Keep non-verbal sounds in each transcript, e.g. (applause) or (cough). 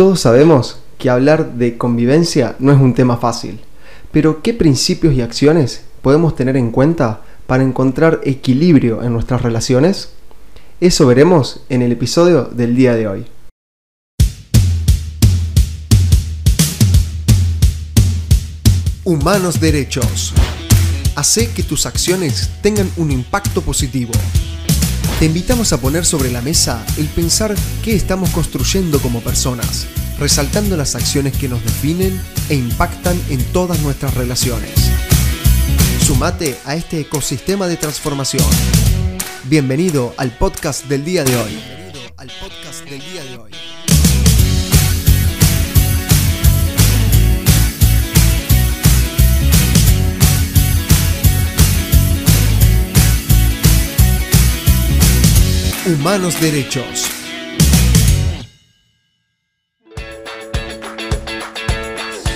Todos sabemos que hablar de convivencia no es un tema fácil, pero ¿qué principios y acciones podemos tener en cuenta para encontrar equilibrio en nuestras relaciones? Eso veremos en el episodio del día de hoy. Humanos Derechos. Hace que tus acciones tengan un impacto positivo. Te invitamos a poner sobre la mesa el pensar qué estamos construyendo como personas, resaltando las acciones que nos definen e impactan en todas nuestras relaciones. Sumate a este ecosistema de transformación. Bienvenido al podcast del día de hoy. Bienvenido al podcast del día de hoy. Humanos Derechos.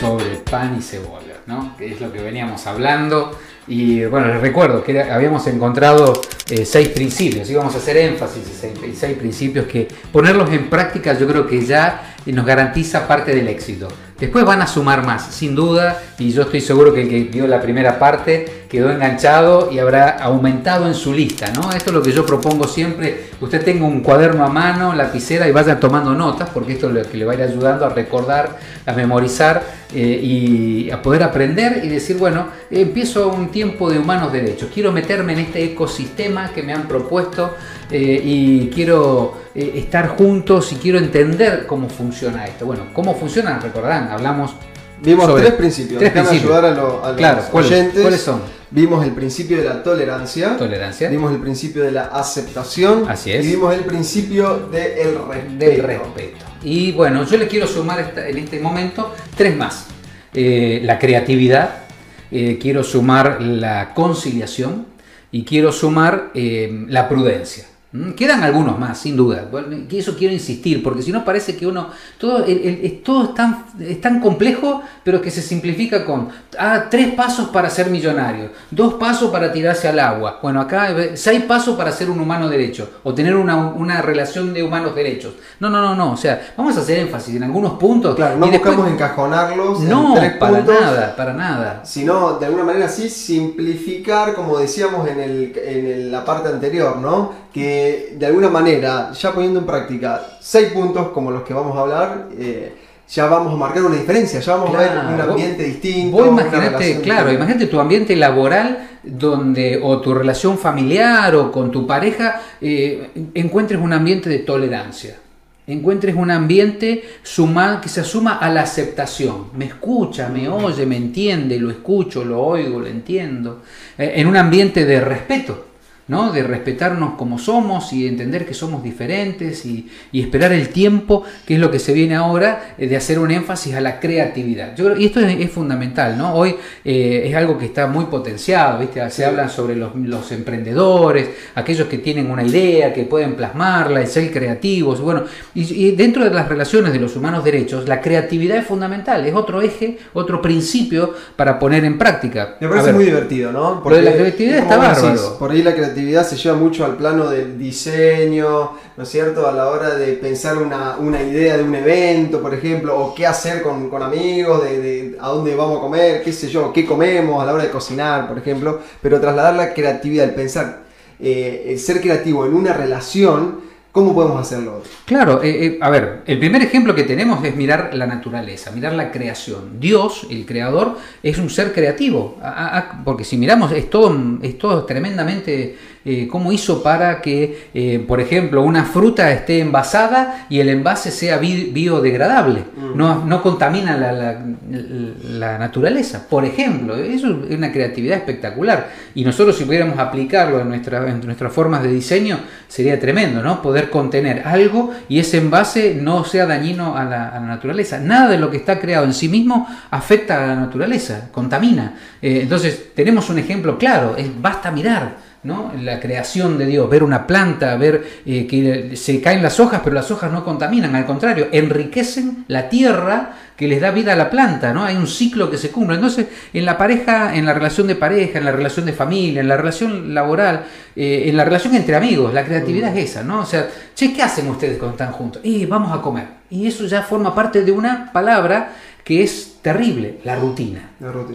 Sobre pan y cebolla, ¿no? Que es lo que veníamos hablando. Y bueno, les recuerdo que habíamos encontrado eh, seis principios, íbamos a hacer énfasis en seis, principios que ponerlos en práctica yo creo que ya nos garantiza parte del éxito. Después van a sumar más, sin duda, y yo estoy seguro que el que vio la primera parte quedó enganchado y habrá aumentado en su lista, ¿no? Esto es lo que yo propongo siempre, usted tenga un cuaderno a mano, lapicera y vaya tomando notas, porque esto es lo que le va a ir ayudando a recordar, a memorizar eh, y a poder aprender y decir, bueno, empiezo un tiempo de humanos derechos, quiero meterme en este ecosistema que me han propuesto eh, y quiero eh, estar juntos y quiero entender cómo funciona esto. Bueno, ¿cómo funciona? Recordarán, hablamos Vimos tres principios. tres Déjame principios. ayudar a, lo- a los Claro, ¿cuáles- oyentes. cuáles son? Vimos el principio de la tolerancia. Tolerancia. Vimos el principio de la aceptación. Así es. Y vimos el principio del respeto. del respeto. Y bueno, yo le quiero sumar esta- en este momento tres más. Eh, la creatividad, eh, quiero sumar la conciliación y quiero sumar eh, la prudencia. ¿Mm? Quedan algunos más, sin duda. Que eso quiero insistir, porque si no parece que uno. Todo, el- el- es, todo es, tan, es tan complejo, pero que se simplifica con ah, tres pasos para ser millonario, dos pasos para tirarse al agua. Bueno, acá eh, seis pasos para ser un humano derecho, o tener una, una relación de humanos derechos. No, no, no, no. O sea, vamos a hacer énfasis en algunos puntos. Claro, no y después- buscamos encajonarlos No, en tres para puntos, nada, para nada. sino de alguna manera sí simplificar, como decíamos en, el, en la parte anterior, ¿no? Que de alguna manera, ya poniendo en práctica seis puntos como los que vamos a hablar, eh, ya vamos a marcar una diferencia, ya vamos a ver un ambiente vos- distinto. Vos relación claro, distinta. imagínate tu ambiente laboral donde o tu relación familiar o con tu pareja eh, encuentres un ambiente de tolerancia. Encuentres un ambiente suma- que se suma a la aceptación. Me escucha, me oye, me entiende, lo escucho, lo oigo, lo entiendo. Eh, en un ambiente de respeto. ¿No? de respetarnos como somos y entender que somos diferentes y, y esperar el tiempo, que es lo que se viene ahora, eh, de hacer un énfasis a la creatividad. Yo creo, y esto es, es fundamental, ¿no? Hoy eh, es algo que está muy potenciado, ¿viste? Se hablan sobre los, los emprendedores, aquellos que tienen una idea, que pueden plasmarla, el ser creativos, bueno, y, y dentro de las relaciones de los humanos derechos, la creatividad es fundamental, es otro eje, otro principio para poner en práctica. Me parece ver, muy divertido, ¿no? Lo de la creatividad está decís, bárbaro. por ahí la creatividad se lleva mucho al plano del diseño, ¿no es cierto? A la hora de pensar una, una idea de un evento, por ejemplo, o qué hacer con, con amigos, de, de a dónde vamos a comer, qué sé yo, qué comemos a la hora de cocinar, por ejemplo. Pero trasladar la creatividad, el pensar, eh, el ser creativo en una relación, ¿cómo podemos hacerlo? Claro, eh, eh, a ver, el primer ejemplo que tenemos es mirar la naturaleza, mirar la creación. Dios, el creador, es un ser creativo, porque si miramos, es todo, es todo tremendamente eh, cómo hizo para que, eh, por ejemplo, una fruta esté envasada y el envase sea bi- biodegradable, no, no contamina la, la- la naturaleza, por ejemplo. Eso es una creatividad espectacular. Y nosotros si pudiéramos aplicarlo en, nuestra, en nuestras formas de diseño, sería tremendo, ¿no? Poder contener algo y ese envase no sea dañino a la, a la naturaleza. Nada de lo que está creado en sí mismo afecta a la naturaleza, contamina. Eh, entonces, tenemos un ejemplo claro, es basta mirar. ¿No? La creación de Dios, ver una planta, ver eh, que se caen las hojas, pero las hojas no contaminan, al contrario, enriquecen la tierra que les da vida a la planta, ¿no? Hay un ciclo que se cumple. Entonces, en la pareja, en la relación de pareja, en la relación de familia, en la relación laboral, eh, en la relación entre amigos, la creatividad es esa, ¿no? O sea, che, ¿qué hacen ustedes cuando están juntos? Y vamos a comer. Y eso ya forma parte de una palabra que es terrible, la rutina.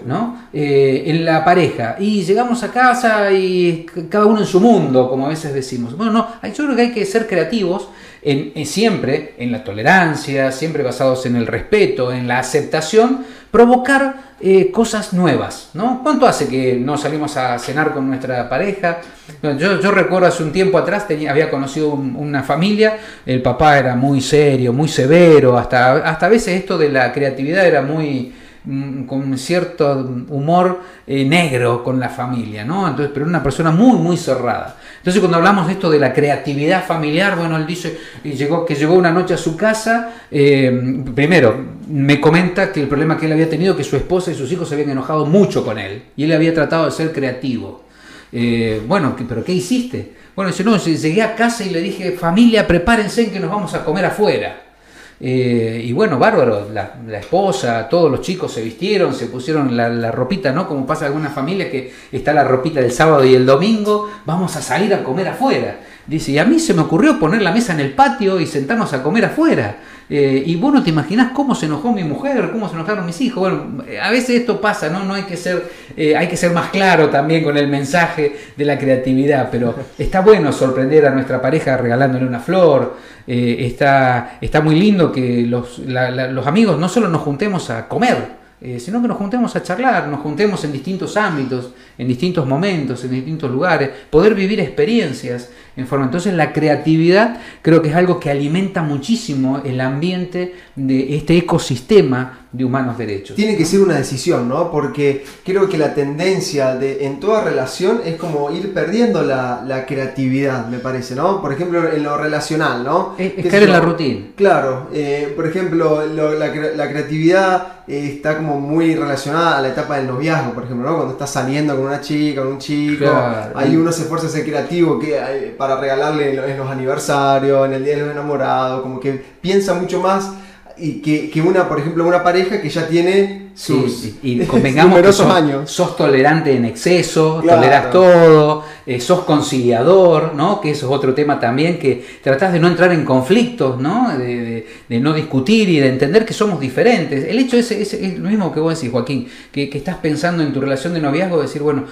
¿no? Eh, en la pareja. Y llegamos a casa y cada uno en su mundo, como a veces decimos. Bueno, no, yo creo que hay que ser creativos en, siempre en la tolerancia, siempre basados en el respeto, en la aceptación, provocar eh, cosas nuevas, ¿no? ¿Cuánto hace que no salimos a cenar con nuestra pareja? Yo, recuerdo hace un tiempo atrás, tenía, había conocido una familia, el papá era muy serio, muy severo, hasta, hasta a veces esto de la creatividad era muy con cierto humor eh, negro con la familia, ¿no? Entonces, pero una persona muy, muy cerrada. Entonces cuando hablamos de esto de la creatividad familiar, bueno, él dice llegó, que llegó una noche a su casa, eh, primero me comenta que el problema que él había tenido, que su esposa y sus hijos se habían enojado mucho con él, y él había tratado de ser creativo. Eh, bueno, pero ¿qué hiciste? Bueno, dice, no, llegué a casa y le dije, familia, prepárense en que nos vamos a comer afuera. Eh, y bueno, bárbaro, la, esposa, todos los chicos se vistieron, se pusieron la, ropita, ¿no? Como pasa en algunas familias que está la ropita del sábado y el domingo, vamos a salir a comer afuera. Dice, y a mí se me ocurrió poner la mesa en el patio y sentarnos a comer afuera. Eh, y vos no te imaginás cómo se enojó mi mujer, cómo se enojaron mis hijos. Bueno, a veces esto pasa, ¿no? no hay, que ser, eh, hay que ser más claro también con el mensaje de la creatividad, pero (laughs) está bueno sorprender a nuestra pareja regalándole una flor. Eh, está, está muy lindo que los, los amigos no solo nos juntemos a comer, sino que nos juntemos a charlar, nos juntemos en distintos ámbitos, en distintos momentos, en distintos lugares, poder vivir experiencias en forma. Entonces la creatividad creo que es algo que alimenta muchísimo el ambiente de este ecosistema de humanos derechos. Tiene que ser una decisión, ¿no? Porque creo que la tendencia de, en toda relación es como ir perdiendo la, creatividad, me parece, ¿no? Por ejemplo, en lo relacional, ¿no? Es, caer en la rutina. Claro, eh, por ejemplo, la, creatividad eh, está como muy relacionada a la etapa del noviazgo, por ejemplo, ¿no? Cuando estás saliendo con una chica, con un chico, ahí uno se esfuerza a ser creativo que, eh, para regalarle en los aniversarios, en el día de los enamorados, como que piensa mucho más y que, que, una, por ejemplo, una pareja que ya tiene sus y, convengamos que (laughs) sos, años. sos tolerante en exceso, toleras todo, eh, sos conciliador, ¿no? Que eso es otro tema también, que tratás de no entrar en conflictos, ¿no? De, no discutir y de entender que somos diferentes. El hecho es, es, lo mismo que vos decís, Joaquín, que, estás pensando en tu relación de noviazgo, decir, bueno,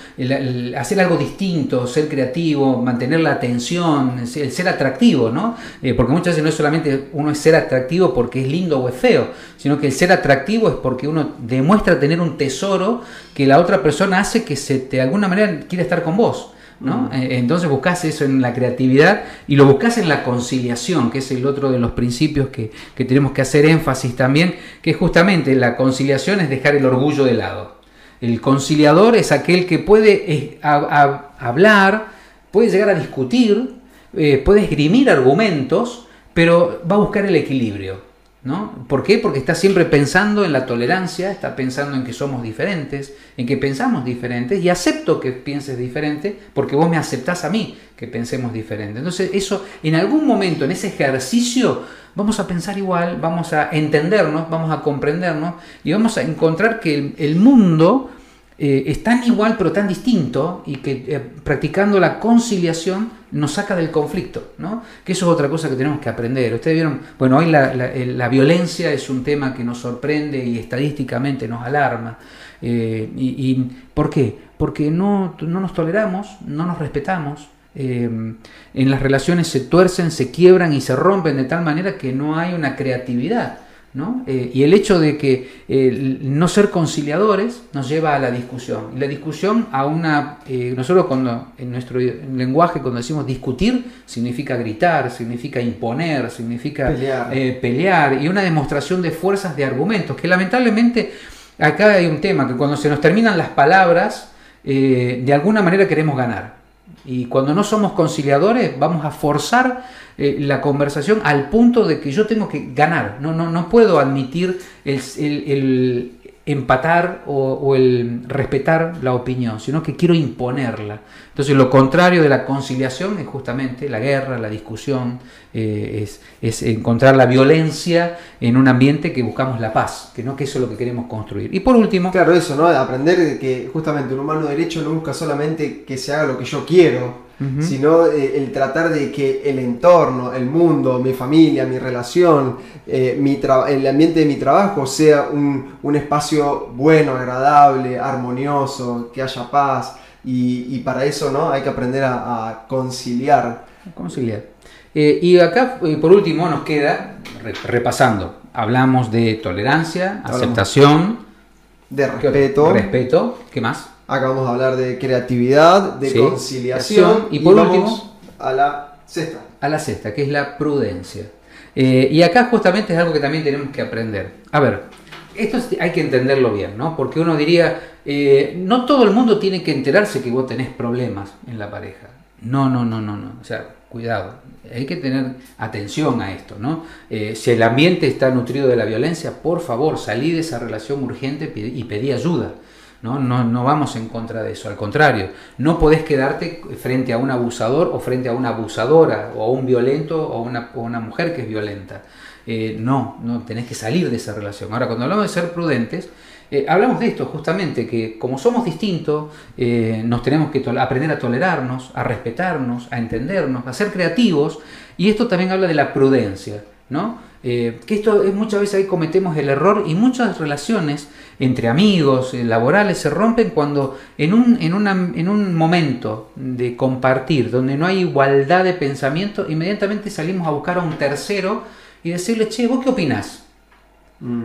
hacer algo distinto, ser creativo, mantener la atención, el ser atractivo, ¿no? Eh, porque muchas veces no es solamente uno es ser atractivo porque es lindo o es feo, sino que el ser atractivo es porque uno demuestra tener un tesoro que la otra persona hace que se de alguna manera quiera estar con vos. ¿no? Eh, entonces buscas eso en la creatividad y lo buscas en la conciliación, que es el otro de los principios que, tenemos que hacer énfasis también, que es justamente la conciliación es dejar el orgullo de lado. El conciliador es aquel que puede eh, hablar, puede llegar a discutir, eh, puede esgrimir argumentos, pero va a buscar el equilibrio. ¿No? ¿Por qué? Porque está siempre pensando en la tolerancia, está pensando en que somos diferentes, en que pensamos diferentes y acepto que pienses diferente porque vos me aceptás a mí que pensemos diferente. Entonces eso en algún momento en ese ejercicio vamos a pensar igual, vamos a entendernos, vamos a comprendernos y vamos a encontrar que el mundo eh, es tan igual pero tan distinto y que eh, practicando la conciliación nos saca del conflicto, ¿no? Que eso es otra cosa que tenemos que aprender. Ustedes vieron, bueno, hoy la, violencia es un tema que nos sorprende y estadísticamente nos alarma. Eh, y, ¿Por qué? Porque no, no, nos toleramos, no nos respetamos. en las relaciones se tuercen, se quiebran y se rompen de tal manera que no hay una creatividad. Eh, y el hecho de que no ser conciliadores nos lleva a la discusión. Y la discusión a una... Eh, nosotros cuando en nuestro lenguaje cuando decimos discutir significa gritar, significa imponer, significa pelear. Eh, pelear y una demostración de fuerzas de argumentos, que lamentablemente acá hay un tema, que cuando se nos terminan las palabras, de alguna manera queremos ganar. Y cuando no somos conciliadores, vamos a forzar eh, la conversación al punto de que yo tengo que ganar. No, no, no puedo admitir el, empatar o, el respetar la opinión, sino que quiero imponerla. Entonces lo contrario de la conciliación es justamente la guerra, la discusión, eh, es, encontrar la violencia en un ambiente que buscamos la paz, que no que eso es lo que queremos construir. Y por último... Claro, eso, ¿no? Aprender que justamente un humano derecho no busca solamente que se haga lo que yo quiero, sino eh, el tratar de que el entorno, el mundo, mi familia, mi relación, eh, mi el ambiente de mi trabajo sea un, espacio bueno, agradable, armonioso, que haya paz. Y, para eso ¿no? hay que aprender a, conciliar. Conciliar. Eh, y acá, por último, nos queda, repasando, hablamos de tolerancia, aceptación, de respeto. Respeto, ¿qué más? Acá vamos a hablar de creatividad, de conciliación y por último a la sexta. A la sexta, que es la prudencia. Eh, y acá justamente es algo que también tenemos que aprender. A ver, esto hay que entenderlo bien, ¿no? Porque uno diría, eh, no todo el mundo tiene que enterarse que vos tenés problemas en la pareja. No, no, no, no, no. O sea, cuidado. Hay que tener atención a esto, ¿no? Eh, si el ambiente está nutrido de la violencia, por favor, salí de esa relación urgente y pedí ayuda. ¿No? No, vamos en contra de eso, al contrario, no podés quedarte frente a un abusador o frente a una abusadora o a un violento o una, una mujer que es violenta. Eh, no, no, tenés que salir de esa relación. Ahora, cuando hablamos de ser prudentes, eh, hablamos de esto justamente, que como somos distintos, eh, nos tenemos que aprender a tolerarnos, a respetarnos, a entendernos, a ser creativos, y esto también habla de la prudencia, ¿no? Eh, que esto es muchas veces ahí cometemos el error y muchas relaciones entre amigos, eh, laborales, se rompen cuando en un, en, en un momento de compartir, donde no hay igualdad de pensamiento, inmediatamente salimos a buscar a un tercero y decirle, che, ¿vos qué opinás? Mm.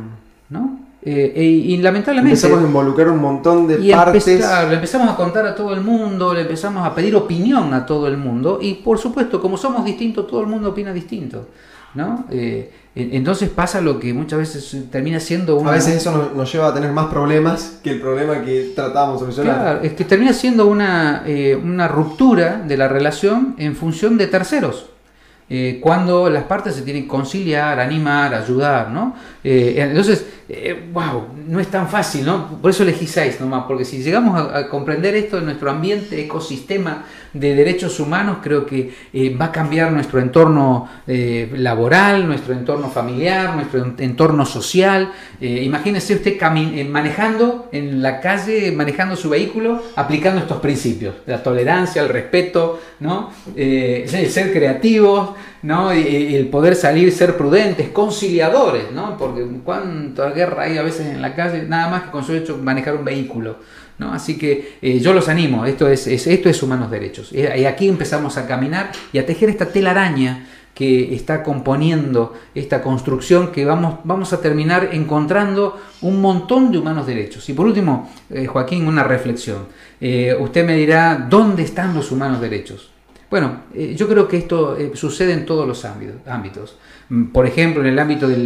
¿No? Eh, y, lamentablemente. Empezamos a involucrar un montón de partes. le empezamos a contar a todo el mundo, le empezamos a pedir opinión a todo el mundo. Y por supuesto, como somos distintos, todo el mundo opina distinto. ¿No? Entonces pasa lo que muchas veces termina siendo una... A veces eso nos, lleva a tener más problemas que el problema que tratábamos de solucionar. Claro, es que termina siendo una, eh, una ruptura de la relación en función de terceros. Eh, cuando las partes se tienen que conciliar, animar, ayudar, ¿no? Eh, entonces, wow, no es tan fácil, ¿no? Por eso elegí seis nomás, porque si llegamos a, comprender esto en nuestro ambiente, ecosistema de derechos humanos, creo que eh, va a cambiar nuestro entorno eh, laboral, nuestro entorno familiar, nuestro entorno social. Eh, imagínese usted manejando en la calle, manejando su vehículo, aplicando estos principios, la tolerancia, el respeto, ¿no? el ser creativos, ¿no? el poder salir, ser prudentes, conciliadores, ¿no? porque cuánta guerra hay a veces en la calle, nada más que con su hecho manejar un vehículo. Así que eh, yo los animo, esto es, esto es humanos derechos. Y aquí empezamos a caminar y a tejer esta telaraña que está componiendo esta construcción que vamos, vamos a terminar encontrando un montón de humanos derechos. Y por último, eh, Joaquín, una reflexión. Eh, usted me dirá, ¿dónde están los humanos derechos? Bueno, yo creo que esto sucede en todos los ámbitos. Mm, por ejemplo, en el ámbito de,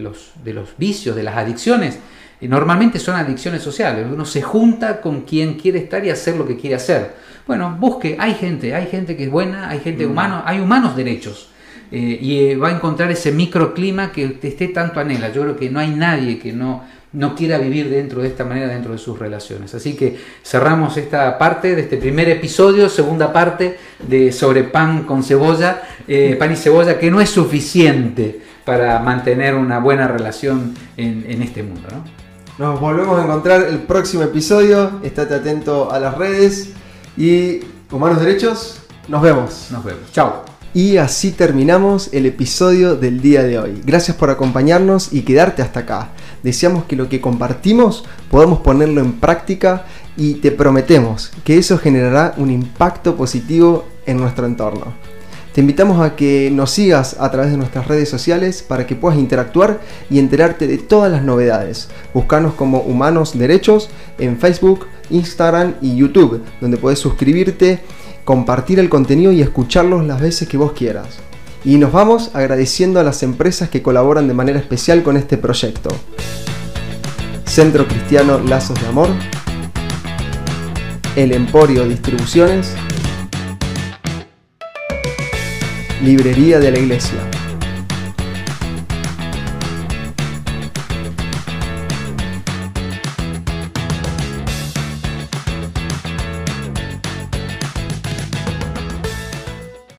los, de los vicios, de las adicciones, normalmente son adicciones sociales. Uno se junta con quien quiere estar y hacer lo que quiere hacer. Bueno, busque, hay gente, hay gente que es buena, hay gente mm. humana, hay humanos derechos. Eh, y eh, va a encontrar ese microclima que esté tanto anhela. Yo creo que no hay nadie que no, no quiera vivir dentro de esta manera, dentro de sus relaciones. Así que cerramos esta parte de este primer episodio, segunda parte de sobre pan con cebolla, eh, pan y cebolla, que no es suficiente para mantener una buena relación en, en este mundo. ¿no? Nos volvemos a encontrar el próximo episodio. Estate atento a las redes. Y Humanos Derechos, nos vemos. Nos vemos. Chao. Y así terminamos el episodio del día de hoy. Gracias por acompañarnos y quedarte hasta acá. Deseamos que lo que compartimos podamos ponerlo en práctica y te prometemos que eso generará un impacto positivo en nuestro entorno. Te invitamos a que nos sigas a través de nuestras redes sociales para que puedas interactuar y enterarte de todas las novedades. Buscanos como Humanos Derechos en Facebook, Instagram y YouTube, donde puedes suscribirte, compartir el contenido y escucharlos las veces que vos quieras. Y nos vamos agradeciendo a las empresas que colaboran de manera especial con este proyecto. Centro Cristiano Lazos de Amor, El Emporio Distribuciones, Librería de la Iglesia.